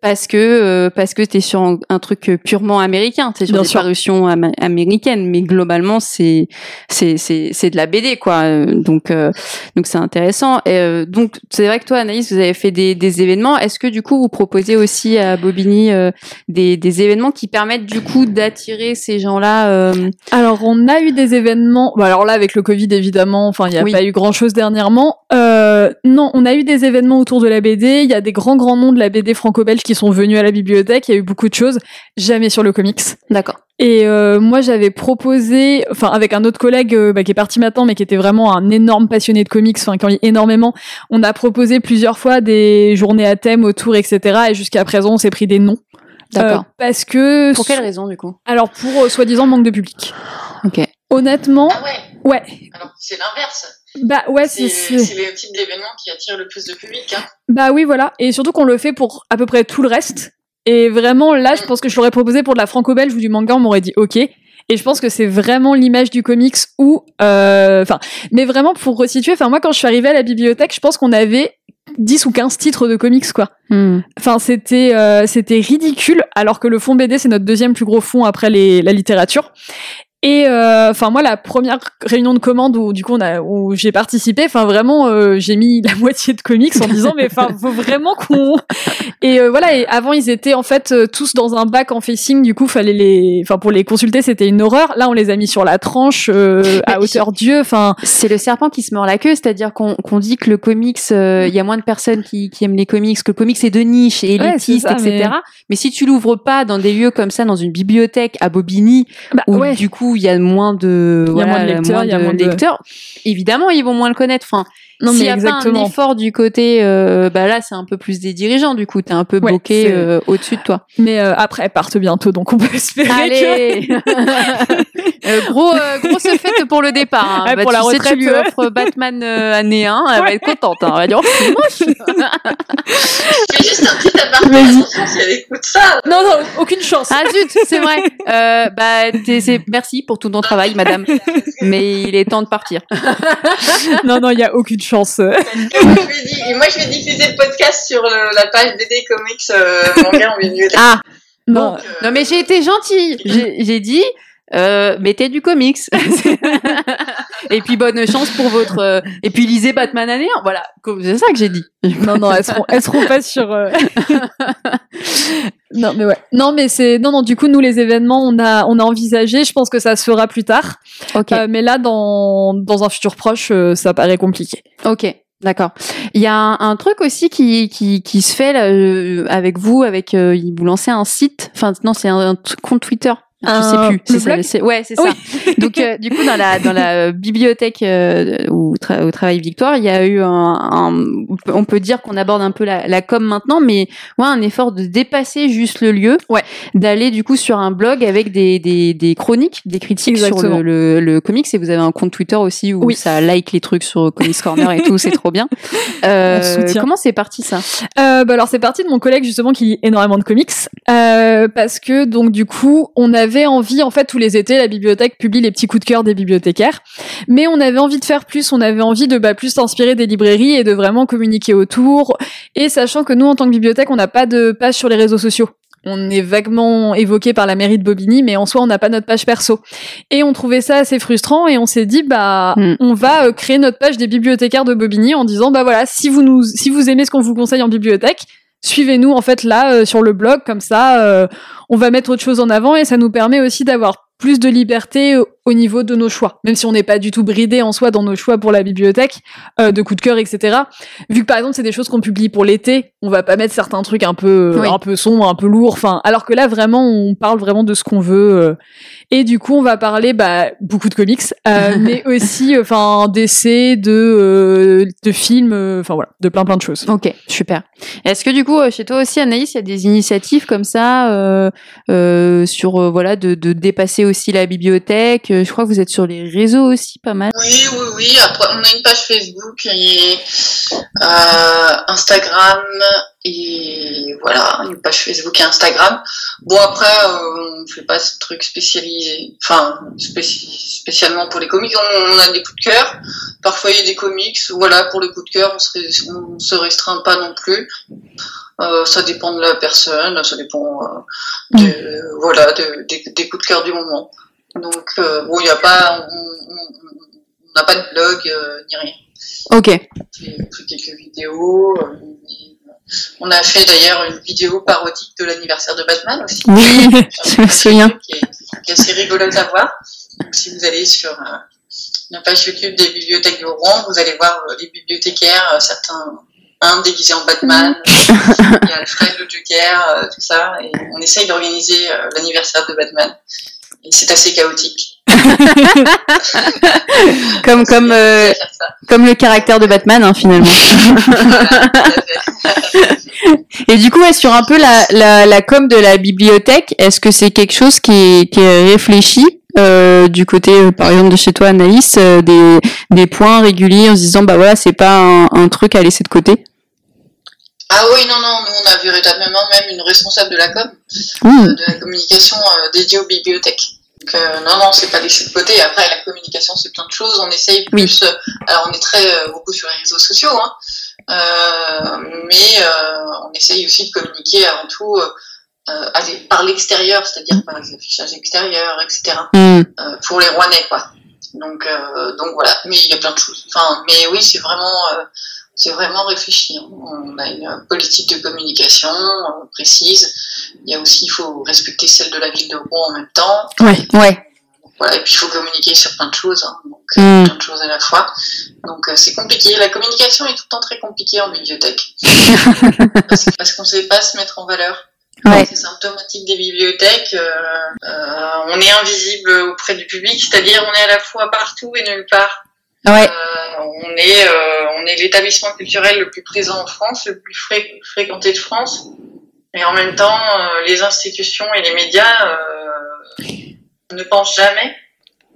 parce que euh, parce que t'es sur un, truc purement américain, t'es sur Bien des parutions américaines, mais globalement c'est c'est c'est c'est de la BD quoi. Donc euh, donc c'est intéressant. Et, euh, donc c'est vrai que toi Anaïs, vous avez fait des, des événements. Est-ce que du coup vous proposez aussi à Bobigny des des événements qui permettent du coup d'attirer ces gens-là Alors on a eu des événements. Bah, alors là avec le Covid évidemment, enfin il n'y a pas eu grand chose dernièrement. Euh, non, on a eu des événements autour de la BD. Il y a des grands grands noms de la BD franco-belge qui sont venus à la bibliothèque. Il y a eu beaucoup de choses. Jamais sur le comics. D'accord. Et euh, moi, j'avais proposé, enfin avec un autre collègue euh, bah, qui est parti maintenant, mais qui était vraiment un énorme passionné de comics, enfin qui en lit énormément. On a proposé plusieurs fois des journées à thème autour, etc. Et jusqu'à présent, on s'est pris des noms. D'accord. parce que. Pour quelle raison, du coup? Alors pour soi-disant manque de public. Ok. Honnêtement. Ah ouais. Ouais. Alors c'est l'inverse. Bah ouais, c'est c'est le type d'événement qui attire le plus de public. Hein. Bah oui, voilà. Et surtout qu'on le fait pour à peu près tout le reste. Et vraiment, là, je mm. pense que je l'aurais proposé pour de la franco-belge ou du manga, on m'aurait dit OK. Et je pense que c'est vraiment l'image du comics où, euh, enfin, mais vraiment pour resituer, enfin moi quand je suis arrivée à la bibliothèque, je pense qu'on avait 10 ou 15 titres de comics quoi. Mm. Enfin c'était euh, c'était ridicule alors que le fond BD c'est notre deuxième plus gros fond après les, la littérature et euh, enfin moi la première réunion de commande où du coup on a où j'ai participé, enfin vraiment euh, j'ai mis la moitié de comics en disant mais enfin faut vraiment qu'on et euh, voilà et avant ils étaient en fait tous dans un bac en facing du coup fallait les enfin pour les consulter c'était une horreur. Là on les a mis sur la tranche à hauteur Dieu. Enfin c'est le serpent qui se mord la queue, c'est-à-dire qu'on qu'on dit que le comics il y a moins de personnes qui, qui aiment les comics, que le comics est de niche et élitiste etc. Mais... si tu l'ouvres pas dans des lieux comme ça dans une bibliothèque à Bobigny bah, où du coup il y a moins de, il y a moins de lecteurs, il y a moins de lecteurs. Évidemment, ils vont moins le connaître. Enfin, non, S'il n'y a pas un effort du côté, euh, bah là, c'est un peu plus des dirigeants. Du coup, t'es un peu bloqué euh, au-dessus de toi. Mais euh, après, elles partent bientôt, donc on peut espérer. Allez, que... gros, grosse fête pour le départ. Hein. Ouais, bah, pour la retraite, sais, tu lui offres Batman année 1, elle va être contente. Hein. Elle va dire, oh, c'est moche. Je fais juste un petit aparté si elle écoute ça. Non, non, aucune chance. Ah zut, c'est vrai. bah, c'est merci pour tout ton travail, madame. Mais il est temps de partir. non, non, il y a aucune chance. Et moi, je vais, di- et moi, je vais diffuser le podcast sur le- la page BD Comics euh, manga en bibliothèque. Ah, Non, Donc, euh, non mais j'ai été gentille. J'ai j'ai dit, euh, mettez du comics. et puis bonne chance pour votre. euh, Et puis lisez Batman année 1. Voilà, c'est ça que j'ai dit. non, non, elles seront, elles seront pas sur. euh, non, mais ouais. Non, mais c'est non, non. Du coup, nous les événements, on a, on a envisagé. Je pense que ça se fera plus tard. Ok. Euh, mais là, dans, dans un futur proche, euh, ça paraît compliqué. Ok, d'accord. Il y a un, un truc aussi qui, qui, qui se fait là, euh, avec vous, avec euh, vous lancez un site. Enfin non, c'est un, compte Twitter. Je Un- sais plus. C'est ça, c'est- ouais, c'est ça. Donc euh, du coup dans la dans la bibliothèque euh, où tra- au travail Victoire, il y a eu un, un- on peut dire qu'on aborde un peu la, la com maintenant, mais ouais, un effort de dépasser juste le lieu, Ouais. d'aller du coup sur un blog avec des, des, des chroniques, des critiques Exactement. sur le, le, le comics et vous avez un compte Twitter aussi où Oui. ça like les trucs sur Comics Corner et tout, c'est trop bien. Euh, comment c'est parti ça? Euh, bah alors c'est parti de mon collègue justement qui lit énormément de comics euh, parce que donc du coup on avait envie en fait tous les étés la bibliothèque publie les petits coups de cœur des bibliothécaires mais on avait envie de faire plus on avait envie de bah, plus s'inspirer des librairies et de vraiment communiquer autour et sachant que nous en tant que bibliothèque on n'a pas de page sur les réseaux sociaux on est vaguement évoqué par la mairie de Bobigny, mais en soi, on n'a pas notre page perso. Et on trouvait ça assez frustrant et on s'est dit, bah, Hmm. on va euh, créer notre page des bibliothécaires de Bobigny en disant, bah voilà, si vous nous, si vous aimez ce qu'on vous conseille en bibliothèque, suivez-nous en fait là euh, sur le blog, comme ça, euh, on va mettre autre chose en avant et ça nous permet aussi d'avoir plus de liberté au- au niveau de nos choix, même si on n'est pas du tout bridé en soi dans nos choix pour la bibliothèque, euh, de coup de cœur, etc. Vu que par exemple c'est des choses qu'on publie pour l'été, on va pas mettre certains trucs un peu, Oui. un peu sombres, un peu lourds, enfin, alors que là vraiment on parle vraiment de ce qu'on veut. euh, et du coup on va parler bah, beaucoup de comics, euh, mais aussi enfin d'essais, de, euh, de films, euh, enfin voilà, de plein plein de choses. Ok, super. Est-ce que du coup, euh, chez toi aussi, Anaïs, il y a des initiatives comme ça euh, euh, sur euh, voilà de, de dépasser aussi la bibliothèque Euh, Je crois que vous êtes sur les réseaux aussi, pas mal. Oui, oui, oui. Après, on a une page Facebook et euh, Instagram et voilà, une page Facebook et Instagram. Bon après, euh, on fait pas ce truc spécialisé, enfin spéci- spécialement pour les comics. On, a des coups de cœur. Parfois il y a des comics. Voilà, pour les coups de cœur, on on se restreint pas non plus. Euh, ça dépend de la personne, ça dépend euh, de, voilà de- des, des coups de cœur du moment. Donc euh, bon, il y a pas, on- on- on on n'a pas de blog euh, ni rien. Ok. J'ai fait quelques vidéos. euh, on a fait d'ailleurs une vidéo parodique de l'anniversaire de Batman aussi. Oui, je me souviens. Qui est, qui est assez rigolote à voir. Donc, si vous allez sur euh, la page YouTube des bibliothèques de Rouen, vous allez voir les bibliothécaires, certains, un déguisé en Batman, il y a Alfred le Joker, euh, tout ça, et on essaye d'organiser euh, l'anniversaire de Batman. Et c'est assez chaotique. Comme comme euh, ça. comme le caractère de Batman hein, finalement. Et du coup, ouais, sur un peu la, la, la com de la bibliothèque, est-ce que c'est quelque chose qui est, qui est réfléchi euh, du côté, euh, par exemple, de chez toi, Anaïs, euh, des, des points réguliers en se disant, bah voilà, c'est pas un, un truc à laisser de côté Ah oui, non, non, nous on a véritablement même une responsable de la com, Mmh. euh, de la communication euh, dédiée aux bibliothèques. Donc euh, non, non, c'est pas laissé de côté. Après, la communication, c'est plein de choses. On essaye plus. alors, on est très beaucoup sur les réseaux sociaux, hein, mais on essaye aussi de communiquer avant tout euh, par l'extérieur, c'est-à-dire par les affichages extérieurs, etc. Mmh. euh, pour les Rouennais, quoi. Donc, euh, donc voilà. Mais il y a plein de choses. Enfin, mais oui, c'est vraiment, euh, c'est vraiment réfléchi. hein. On a une politique de communication euh, précise. Il y a aussi, il faut respecter celle de la ville de Rouen en même temps. Ouais, ouais. Voilà. Et puis, il faut communiquer sur plein de choses. hein. Donc, euh, Mm. plein de choses à la fois. Donc, euh, c'est compliqué. La communication est tout le temps très compliquée en bibliothèque. parce parce qu'on ne sait pas se mettre en valeur. Ouais. C'est symptomatique des bibliothèques. euh, euh, on est invisible auprès du public, c'est-à-dire on est à la fois partout et nulle part. Ouais. Euh, on est, euh, on est l'établissement culturel le plus présent en France, le plus fré- fréquenté de France, et en même temps, euh, les institutions et les médias ne pensent jamais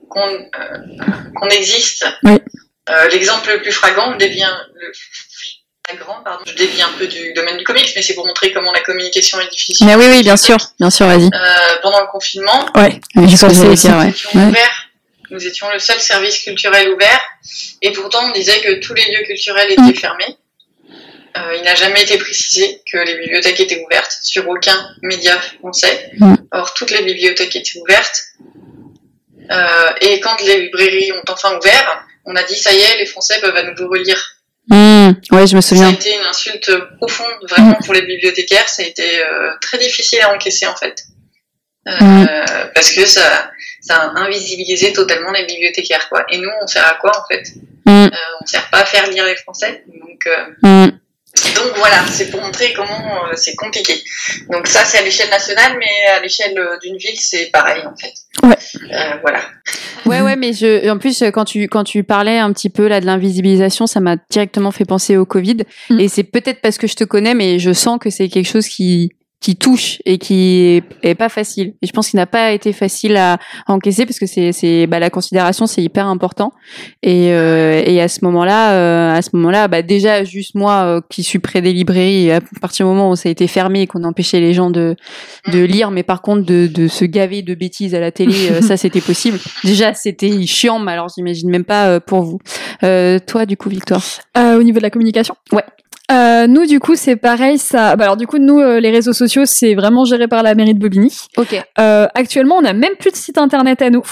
qu'on existe. L'exemple le plus flagrant devient le, pardon. Je dévie un peu du domaine du comics, mais c'est pour montrer comment la communication est difficile. Mais oui, oui, bien sûr, bien sûr, vas-y. Euh, pendant le confinement, Ouais. Nous étions Ouais. ouverts. Nous étions le seul service culturel ouvert, et pourtant on disait que tous les lieux culturels étaient Mm. fermés. Euh, il n'a jamais été précisé que les bibliothèques étaient ouvertes sur aucun média français. Mm. Or, toutes les bibliothèques étaient ouvertes. Euh, et quand les librairies ont enfin ouvert, on a dit ça y est, les Français peuvent à nouveau relire. Mmh, ouais, je me Ça a souviens. été une insulte profonde vraiment pour les bibliothécaires. Ça a été euh, très difficile à encaisser en fait. Euh, Mm. Parce que ça, ça a invisibilisé totalement les bibliothécaires. Quoi. Et nous, on sert à quoi en fait? Mmh, euh, On sert pas à faire lire les Français. Donc, euh, mmh. Donc voilà, c'est pour montrer comment euh, c'est compliqué. Donc ça, c'est à l'échelle nationale, mais à l'échelle euh, d'une ville, c'est pareil en fait. Ouais. Euh, voilà. Ouais, ouais, mais je, en plus, quand tu, quand tu parlais un petit peu là de l'invisibilisation, ça m'a directement fait penser au Covid. Mm. Et c'est peut-être parce que je te connais, mais je sens que c'est quelque chose qui, qui touche et qui est, pas facile. Et je pense qu'il n'a pas été facile à, à encaisser parce que c'est, c'est, bah, la considération, c'est hyper important. Et, euh, et à ce moment-là, euh, à ce moment-là, bah, déjà, juste moi, euh, qui suis près des librairies, à partir du moment où ça a été fermé et qu'on empêchait les gens de, de lire, mais par contre de, de se gaver de bêtises à la télé, euh, ça c'était possible. Déjà c'était chiant, mais alors j'imagine même pas euh, pour vous. Euh, toi du coup Victoire? Euh, au niveau de la communication? Ouais. Euh, nous, du coup, c'est pareil. Ça. Bah, alors, du coup, nous, euh, les réseaux sociaux, c'est vraiment géré par la mairie de Bobigny. Ok. Euh, actuellement, on n'a même plus de site internet à nous.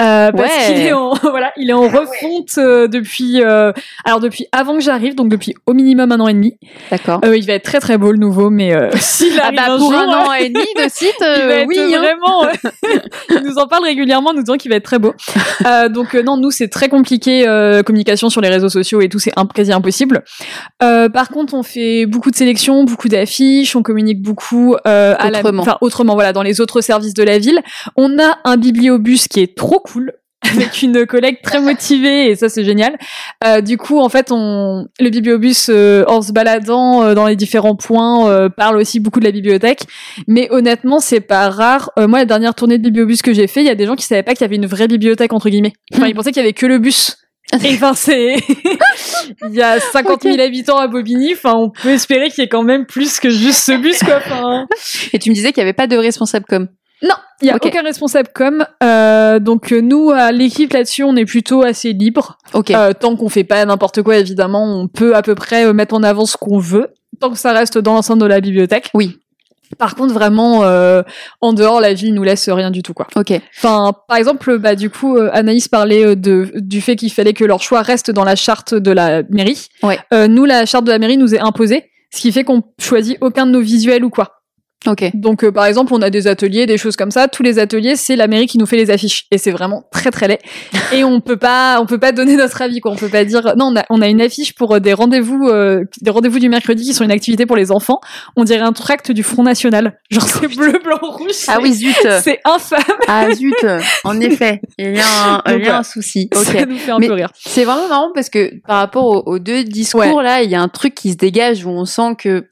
Euh, parce Ouais. qu'il est en voilà, il est en Ah refonte euh, depuis euh, alors depuis avant que j'arrive, donc depuis au minimum un an et demi. D'accord. Il va être très très beau le nouveau, mais s'il Ah arrive bah un pour jour, un an et demi de site, il va être oui. hein. vraiment. il nous en parle régulièrement, nous disant qu'il va être très beau. Donc non, nous c'est très compliqué communication sur les réseaux sociaux et tout, c'est imp- quasi impossible. Par contre, on fait beaucoup de sélections, beaucoup d'affiches, on communique beaucoup à la- Autrement. enfin autrement, voilà, dans les autres services de la ville. On a un bibliobus qui est trop cool. avec une collègue très motivée et ça c'est génial. Euh, du coup, en fait, on le bibliobus euh, en se baladant euh, dans les différents points parle aussi beaucoup de la bibliothèque. Mais honnêtement, c'est pas rare. Moi, la dernière tournée de bibliobus que j'ai fait, il y a des gens qui savaient pas qu'il y avait une vraie bibliothèque entre guillemets. Enfin, ils pensaient qu'il y avait que le bus. Et enfin, c'est il y a 50 000 habitants à Bobigny. Enfin, on peut espérer qu'il y ait quand même plus que juste ce bus, quoi. Enfin, Et tu me disais qu'il y avait pas de responsable com. Non, il y a Ok. aucun responsable com. Euh, donc euh, nous, à l'équipe là-dessus, on est plutôt assez libre. Ok. Euh, tant qu'on fait pas n'importe quoi, évidemment, on peut à peu près euh, mettre en avant ce qu'on veut, tant que ça reste dans l'enceinte de la bibliothèque. Oui. Par contre, vraiment, euh, en dehors, la ville nous laisse rien du tout, quoi. Ok. Enfin, par exemple, bah du coup, Anaïs parlait de du fait qu'il fallait que leur choix reste dans la charte de la mairie. Ouais. Euh, nous, la charte de la mairie nous est imposée, ce qui fait qu'on choisit aucun de nos visuels ou quoi. Ok. Donc, euh, par exemple, on a des ateliers, des choses comme ça. Tous les ateliers, c'est la mairie qui nous fait les affiches, et c'est vraiment très très laid. Et on peut pas, on peut pas donner notre avis, quoi. On peut pas dire non. On a, on a une affiche pour euh, des rendez-vous, euh, des rendez-vous du mercredi qui sont une activité pour les enfants. On dirait un tract du Front National, genre c'est bleu, blanc, rouge. Ah oui zut. c'est infâme. Ah zut. En effet, il y a un, il y a un souci. Ok. Ça nous fait un Mais- peu rire. C'est vraiment marrant parce que par rapport aux, aux deux discours là, il y a un truc qui se dégage où on sent que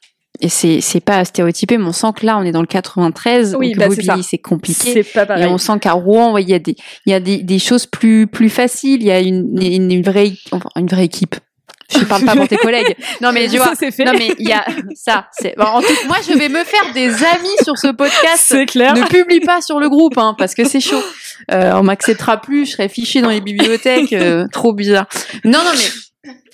et c'est c'est pas stéréotypé, mais on sent que là on est dans le 93, Oui, bah, c'est compliqué. C'est pas Et pareil. on sent qu'à Rouen, il y a des il y a des, des choses plus plus faciles, il y a une, une, une vraie enfin, une vraie équipe. Je parle pas pour tes collègues. Non mais tu vois, Ça, non mais il y a ça, c'est bon, en tout- moi je vais me faire des amis sur ce podcast. C'est clair. Ne publie pas sur le groupe, hein, parce que c'est chaud. Euh, on m'acceptera plus, je serai fiché dans les bibliothèques, euh, trop bizarre. Non, non, mais.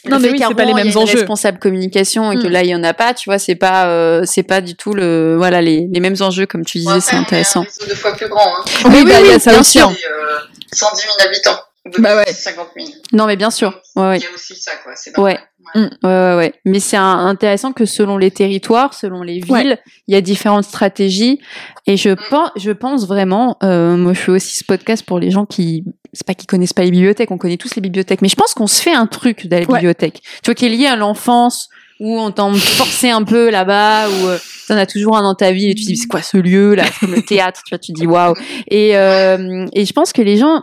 Non, mais oui, c'est pas les mêmes enjeux. responsable communication et que Mm. là il y en a pas, tu vois, c'est pas, euh, c'est pas du tout le, voilà, les, les mêmes enjeux comme tu disais, c'est intéressant. réseau deux fois plus grand. Hein. Oui, bah, il y a ça bien aussi. sûr. hein. C'est, euh, 110 000 habitants. Bah ouais. 50 000. Non, mais bien sûr. Ouais, ouais. Il y a aussi ça, quoi. C'est Ouais. Normal. Ouais. Ouais, ouais, ouais. Mais c'est intéressant que selon les territoires, selon les villes, Ouais. il y a différentes stratégies. Et je pense, je pense vraiment, euh, moi je fais aussi ce podcast pour les gens qui, c'est pas qu'ils connaissent pas les bibliothèques, on connaît tous les bibliothèques, mais je pense qu'on se fait un truc de la Ouais. bibliothèque. Tu vois, qui est lié à l'enfance, où on t'en forçait un peu là-bas, où euh, t'en as toujours un dans ta vie et tu te dis c'est quoi ce lieu là, comme le théâtre, tu vois, tu te dis waouh. Et, euh, et je pense que les gens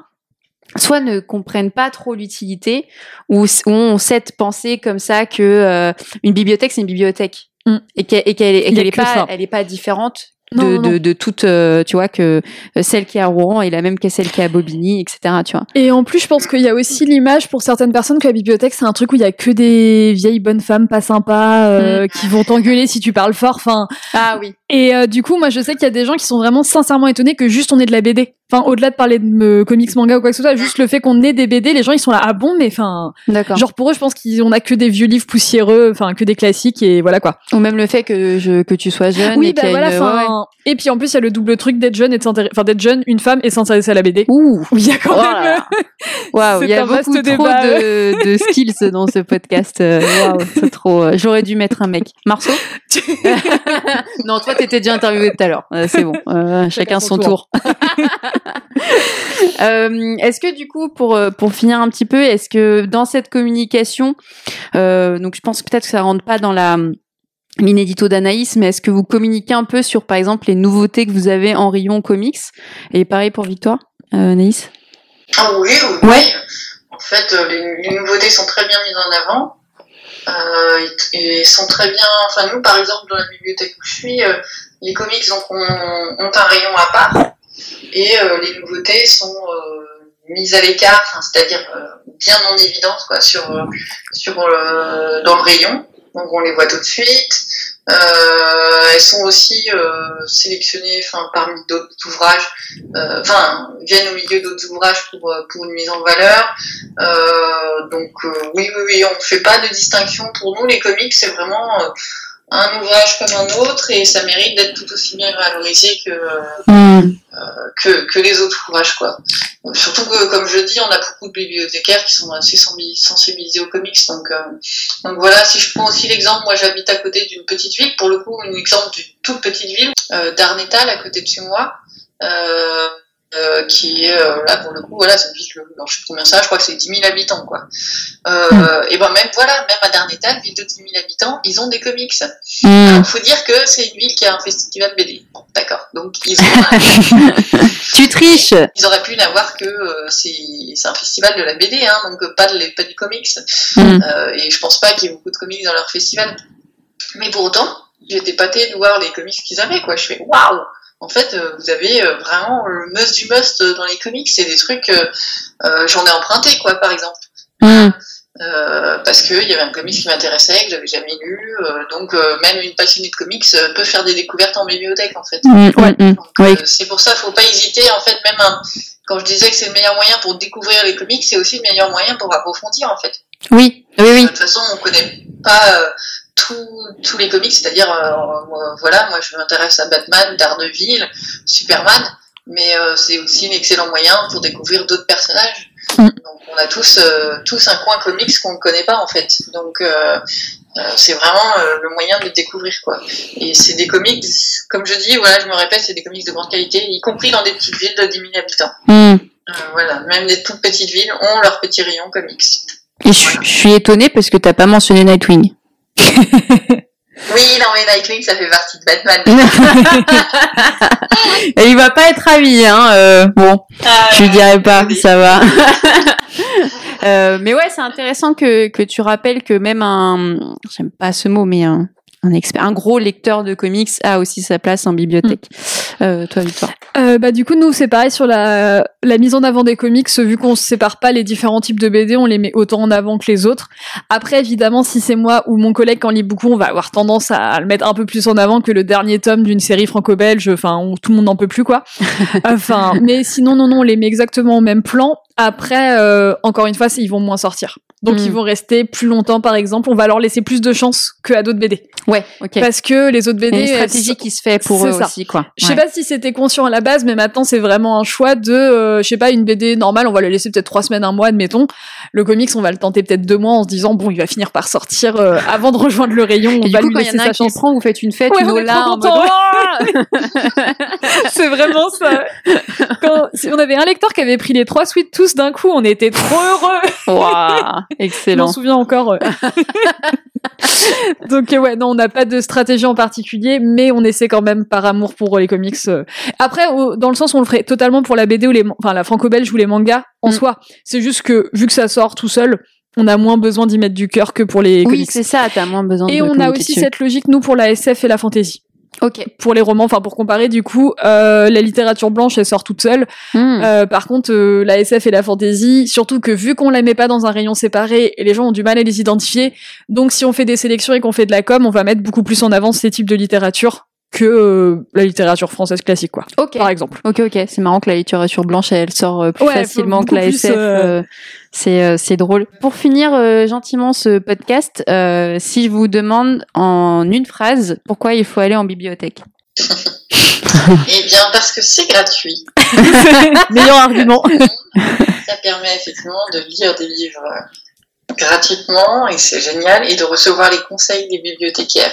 soit ne comprennent pas trop l'utilité ou, ont cette pensée comme ça que euh, une bibliothèque c'est une bibliothèque Mm. et qu'elle et qu'elle est, pas ça. elle est pas différente de, Non, non, de, de toute, euh, tu vois, que euh, celle qui est à Rouen est la même que celle qui est à Bobigny, etc. Tu vois. Et en plus, je pense qu'il y a aussi l'image pour certaines personnes que la bibliothèque, c'est un truc où il y a que des vieilles bonnes femmes pas sympas euh, qui vont t'engueuler si tu parles fort. Enfin, Ah oui. et euh, du coup, moi, je sais qu'il y a des gens qui sont vraiment sincèrement étonnés que juste on ait de la BD. Enfin, au-delà de parler de comics, manga ou quoi que ce soit, juste le fait qu'on ait des BD, les gens ils sont là, ah bon, mais enfin, D'accord. genre pour eux, je pense qu'on a que des vieux livres poussiéreux, enfin que des classiques et voilà quoi. Ou même le fait que je que tu sois jeune. Oui, et bah qu'il y a voilà. une- ouais, enfin. Et puis en plus, il y a le double truc d'être jeune et de enfin d'être jeune, une femme et s'intéresser à la BD. Ouh. Il y a quand Oh même. là. Waouh, il y a beaucoup trop de, de skills dans ce podcast. Euh, Waouh, c'est trop. euh, J'aurais dû mettre un mec. Marceau? Non, toi, t'étais déjà interviewé tout à l'heure. Euh, c'est bon. Euh, chacun son tour. Euh, est-ce que du coup, pour euh, pour finir un petit peu, est-ce que dans cette communication, euh, donc je pense peut-être que ça rentre pas dans la l'inédito d'Anaïs, mais est-ce que vous communiquez un peu sur, par exemple, les nouveautés que vous avez en rayon comics? Et pareil pour Victoire, euh, Anaïs? Ah oui, oui. Ouais. En fait, euh, les, les nouveautés sont très bien mises en avant. Euh, et, et sont très bien. Enfin, nous, par exemple, dans la bibliothèque où je suis, euh, les comics donc, ont, ont un rayon à part. Et les nouveautés sont mises à l'écart, c'est-à-dire euh, bien en évidence quoi, sur, sur, euh, dans le rayon. Donc, on les voit tout de suite. Euh, elles sont aussi euh, sélectionnées enfin, parmi d'autres ouvrages euh, enfin viennent au milieu d'autres ouvrages pour euh, pour une mise en valeur. Euh, donc oui oui oui, on fait pas de distinction pour nous. Les comics c'est vraiment un ouvrage comme un autre et ça mérite d'être tout aussi bien valorisé que que, que les autres ouvrages quoi. Donc, surtout que comme je dis, on a beaucoup de bibliothécaires qui sont assez sensi- sensibilisés aux comics. Donc euh, donc voilà, si je prends aussi l'exemple, moi j'habite à côté d'une petite ville, pour le coup un exemple d'une toute petite ville, euh, d'Arnétal à côté de chez moi. Euh, euh, qui est euh, là pour le coup voilà c'est une ville alors, je sais combien ça je crois que c'est 10 000 habitants quoi. Euh, et ben même voilà même à Darnétal ville de 10 000 habitants ils ont des comics. Alors faut dire que c'est une ville qui a un festival BD bon, d'accord. Donc ils ont Tu triches. Ils auraient pu n'avoir que c'est c'est un festival de la BD hein, donc pas de pas du comics. Mm. Euh, et je pense pas qu'il y ait beaucoup de comics dans leur festival. Mais pour autant j'étais pâtée de voir les comics qu'ils avaient quoi. Je fais waouh en fait, euh, vous avez euh, vraiment le must du must dans les comics. C'est des trucs, euh, euh, j'en ai emprunté, quoi, par exemple. Mm. Euh, parce qu'il y avait un comics qui m'intéressait, que j'avais jamais lu. euh, donc, euh, même une passionnée de comics peut faire des découvertes en bibliothèque, en fait. Mm, mm, mm. Oui. c'est pour ça, faut pas hésiter. En fait, même un- quand je disais que c'est le meilleur moyen pour découvrir les comics, c'est aussi le meilleur moyen pour approfondir, en fait. Oui, oui, oui. De toute façon, on connaît pas euh, tous- les comics, c'est-à-dire, euh, moi, voilà, moi je m'intéresse à Batman, Daredevil, Superman, mais euh, c'est aussi un excellent moyen pour découvrir d'autres personnages. Mm. Donc on a tous, euh, tous un coin comics qu'on ne connaît pas en fait. Donc c'est vraiment le moyen de découvrir quoi. Et c'est des comics, comme je dis, voilà, je me répète, c'est des comics de grande qualité, y compris dans des petites villes de 10 000 habitants. Mm. Voilà, même les toutes petites villes ont leur petit rayon comics. Et je, je suis étonnée parce que t'as pas mentionné Nightwing. Oui, non mais Nightwing, ça fait partie de Batman. Et il va pas être ravi, hein. euh, bon, je lui dirai pas, ça va. Euh, mais ouais, c'est intéressant que, que tu rappelles que même un, j'aime pas ce mot, mais un, un expert, un gros lecteur de comics a aussi sa place en bibliothèque. Euh, toi, Victoire. Euh, bah du coup nous c'est pareil sur la, la mise en avant des comics. Vu qu'on sépare pas les différents types de BD on les met autant en avant que les autres. Après évidemment si c'est moi ou mon collègue qui en lit beaucoup on va avoir tendance à le mettre un peu plus en avant que le dernier tome d'une série franco-belge. Enfin où tout le monde n'en peut plus quoi. Enfin mais sinon non non on les met exactement au même plan. Après euh, encore une fois ils vont moins sortir donc Mm. ils vont rester plus longtemps par exemple on va leur laisser plus de chance que à d'autres BD Ouais, ok. parce que les autres BD une stratégie qui se fait pour eux ça. aussi, quoi. je sais Ouais. pas si c'était conscient à la base, mais maintenant c'est vraiment un choix de, euh, je sais pas, une BD normale, on va le laisser peut-être trois semaines, un mois, admettons. Le comics, on va le tenter peut-être deux mois en se disant bon, il va finir par sortir euh, avant de rejoindre le rayon, on Et du va coup, lui quand il y en a sa chance. prend, vous faites une fête, Ouais, une on c'est vraiment ça. Quand, si on avait un lecteur qui avait pris les trois suites tous d'un coup, on était trop heureux. Waouh, Je excellent. m'en souviens encore. euh. Donc euh, ouais, non, on n'a pas de stratégie en particulier, mais on essaie quand même par amour pour euh, les comics. Après, dans le sens où on le ferait totalement pour la BD ou les, enfin la franco-belge ou les mangas en Mm. soi. C'est juste que vu que ça sort tout seul, on a moins besoin d'y mettre du cœur que pour les Oui, comics. c'est ça, t'as moins besoin Et de on a aussi dessus. cette logique nous pour la SF et la fantasy. Ok. pour les romans. Enfin, pour comparer, du coup, euh, la littérature blanche, elle sort toute seule. Hmm. Euh, par contre, euh, la SF et la fantasy, surtout que vu qu'on la met pas dans un rayon séparé, et les gens ont du mal à les identifier, donc si on fait des sélections et qu'on fait de la com, on va mettre beaucoup plus en avant ces types de littérature que euh, la littérature française classique, quoi. ok. Par exemple. Ok, ok. C'est marrant que la littérature blanche, elle sort euh, plus Ouais, facilement que la SF. euh, c'est c'est drôle. Pour finir euh, gentiment ce podcast, euh, si je vous demande en une phrase pourquoi il faut aller en bibliothèque. Eh bien, parce que c'est gratuit. Meilleur argument. Ça permet effectivement de lire des livres gratuitement et c'est génial et de recevoir les conseils des bibliothécaires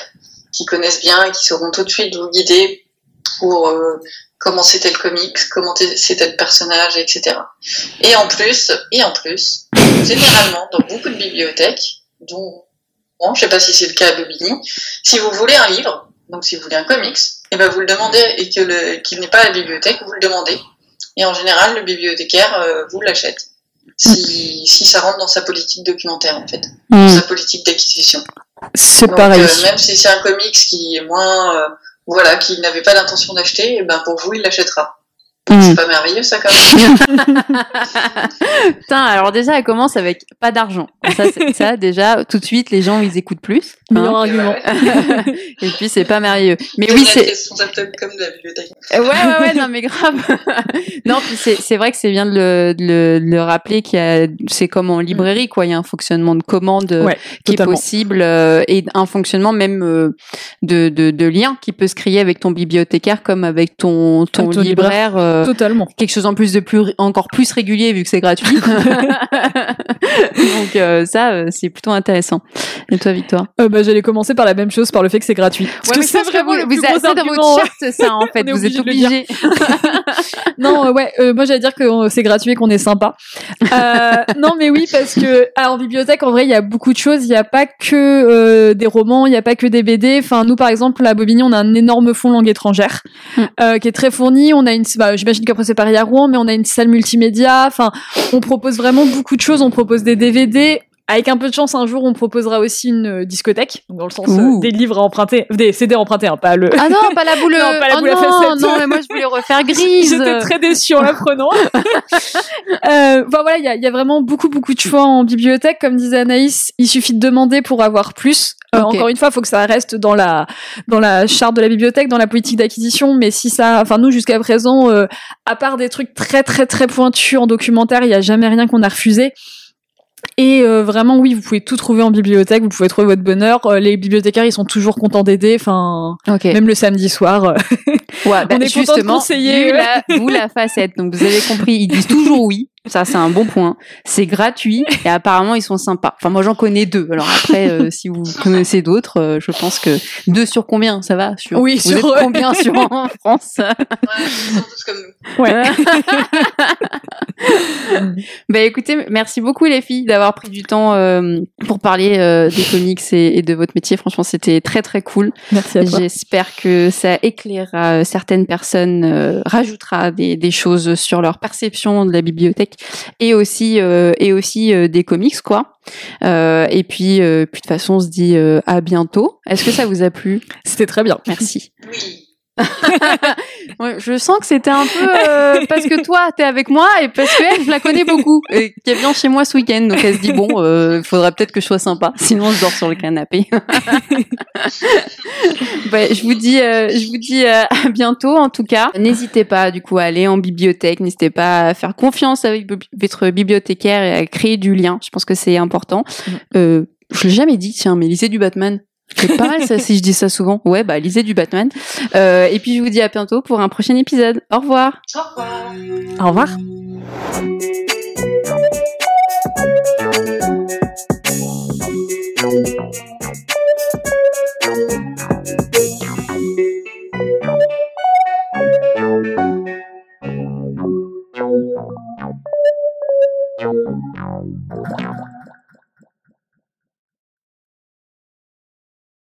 qui connaissent bien et qui sauront tout de suite vous guider pour euh, comment c'était le comics, comment c'était le personnage, etc. Et en plus, et en plus, généralement dans beaucoup de bibliothèques, dont bon, je sais pas si c'est le cas à Bobigny, si vous voulez un livre, donc si vous voulez un comics, et ben vous le demandez et que qu'il n'est pas à la bibliothèque, vous le demandez. Et en général, le bibliothécaire euh, vous l'achète. Si, si ça rentre dans sa politique documentaire, en fait, dans sa politique d'acquisition. C'est pareil. euh, même si c'est un comics qui est moins, euh, voilà, qu'il n'avait pas l'intention d'acheter, eh ben pour vous, il l'achètera. Hmm. C'est pas merveilleux, ça, quand même. Putain, alors déjà, elle commence avec pas d'argent. Ça, déjà, tout de suite, les gens, ils écoutent plus. Hein. argument. Et puis, c'est pas merveilleux. Mais oui, c'est. comme de la bibliothèque. Ouais, ouais, ouais, non, mais grave. non, puis c'est, vrai que c'est bien de le, de le, de le rappeler qu'il y a, c'est comme en librairie, quoi. Il y a un fonctionnement de commande euh, Ouais, qui totalement. est possible euh, et un fonctionnement même euh, de, de, de lien qui peut se créer avec ton bibliothécaire comme avec ton, ton, Avec ton libraire. euh, Totalement. quelque chose en plus de plus encore plus régulier vu que c'est gratuit. Donc euh, ça euh, c'est plutôt intéressant. Et toi Victoire Euh, bah, j'allais commencer par la même chose, par le fait que c'est gratuit. Parce que c'est vraiment vous, vous avez dans votre charte ça en fait, vous êtes obligé non, euh, ouais, euh, moi j'allais dire que euh, c'est gratuit et qu'on est sympa. Euh, non, mais oui, parce que ah, en bibliothèque, en vrai, il y a beaucoup de choses. Il n'y a pas que euh, des romans, il n'y a pas que des BD. Enfin, nous, par exemple, à Bobigny, on a un énorme fonds langue étrangère Mm. euh, qui est très fourni. On a une, bah, j'imagine qu'après c'est pareil à Rouen, mais on a une salle multimédia. Enfin, on propose vraiment beaucoup de choses. On propose des DVD. Avec un peu de chance, un jour, on proposera aussi une euh, discothèque, dans le sens euh, des livres à emprunter, des CD à emprunter, hein, pas le. Ah non, pas la boule. Non, pas la oh boule à non, non, mais moi je voulais refaire grise. J'étais très déçue en l'apprenant. euh, enfin voilà, il y a, il y a vraiment beaucoup beaucoup de choix en bibliothèque. Comme disait Anaïs, il suffit de demander pour avoir plus. Euh. Encore une fois, il faut que ça reste dans la dans la charte de la bibliothèque, dans la politique d'acquisition. Mais si ça, enfin nous jusqu'à présent, euh, à part des trucs très très très pointus en documentaire, il y a jamais rien qu'on a refusé. Et euh, vraiment, oui, vous pouvez tout trouver en bibliothèque, vous pouvez trouver votre bonheur. Euh, les bibliothécaires, ils sont toujours contents d'aider. Enfin, même le samedi soir. euh, Ouais, bah, on est content de justement, conseiller, la, vous la facette. Donc vous avez compris, ils disent toujours oui. Ça c'est un bon point. C'est gratuit et apparemment ils sont sympas. Enfin moi j'en connais deux. Alors après euh, si vous connaissez d'autres, euh, je pense que deux sur combien ça va? Sur Oui, vous sur- êtes combien sur en France? Ouais, ils sont tous comme nous. ouais. Bah écoutez, merci beaucoup les filles d'avoir pris du temps euh, pour parler euh, des comics et, et de votre métier. Franchement, c'était très très cool. Merci à toi. J'espère que ça éclairera euh, certaines personnes, euh, rajoutera des, des choses sur leur perception de la bibliothèque et aussi euh, et aussi euh, des comics quoi. Euh, et puis euh, puis de toute façon, on se dit euh, à bientôt. Est-ce que ça vous a plu? C'était très bien. Merci. Oui. Ouais, je sens que c'était un peu euh, parce que toi t'es avec moi et parce que elle je la connais beaucoup et qu'elle vient chez moi ce week-end donc elle se dit bon il faudrait peut-être que je sois sympa sinon je dors sur le canapé. Ouais, je vous dis euh, je vous dis euh, à bientôt en tout cas. N'hésitez pas du coup à aller en bibliothèque, n'hésitez pas à faire confiance avec votre bibliothécaire et à créer du lien. Je pense que c'est important. Euh, je l'ai jamais dit tiens mais lisez du Batman. C'est pas mal ça si je dis ça souvent. Ouais, bah lisez du Batman. Euh, et puis je vous dis à bientôt pour un prochain épisode. Au revoir. Au revoir. Au revoir.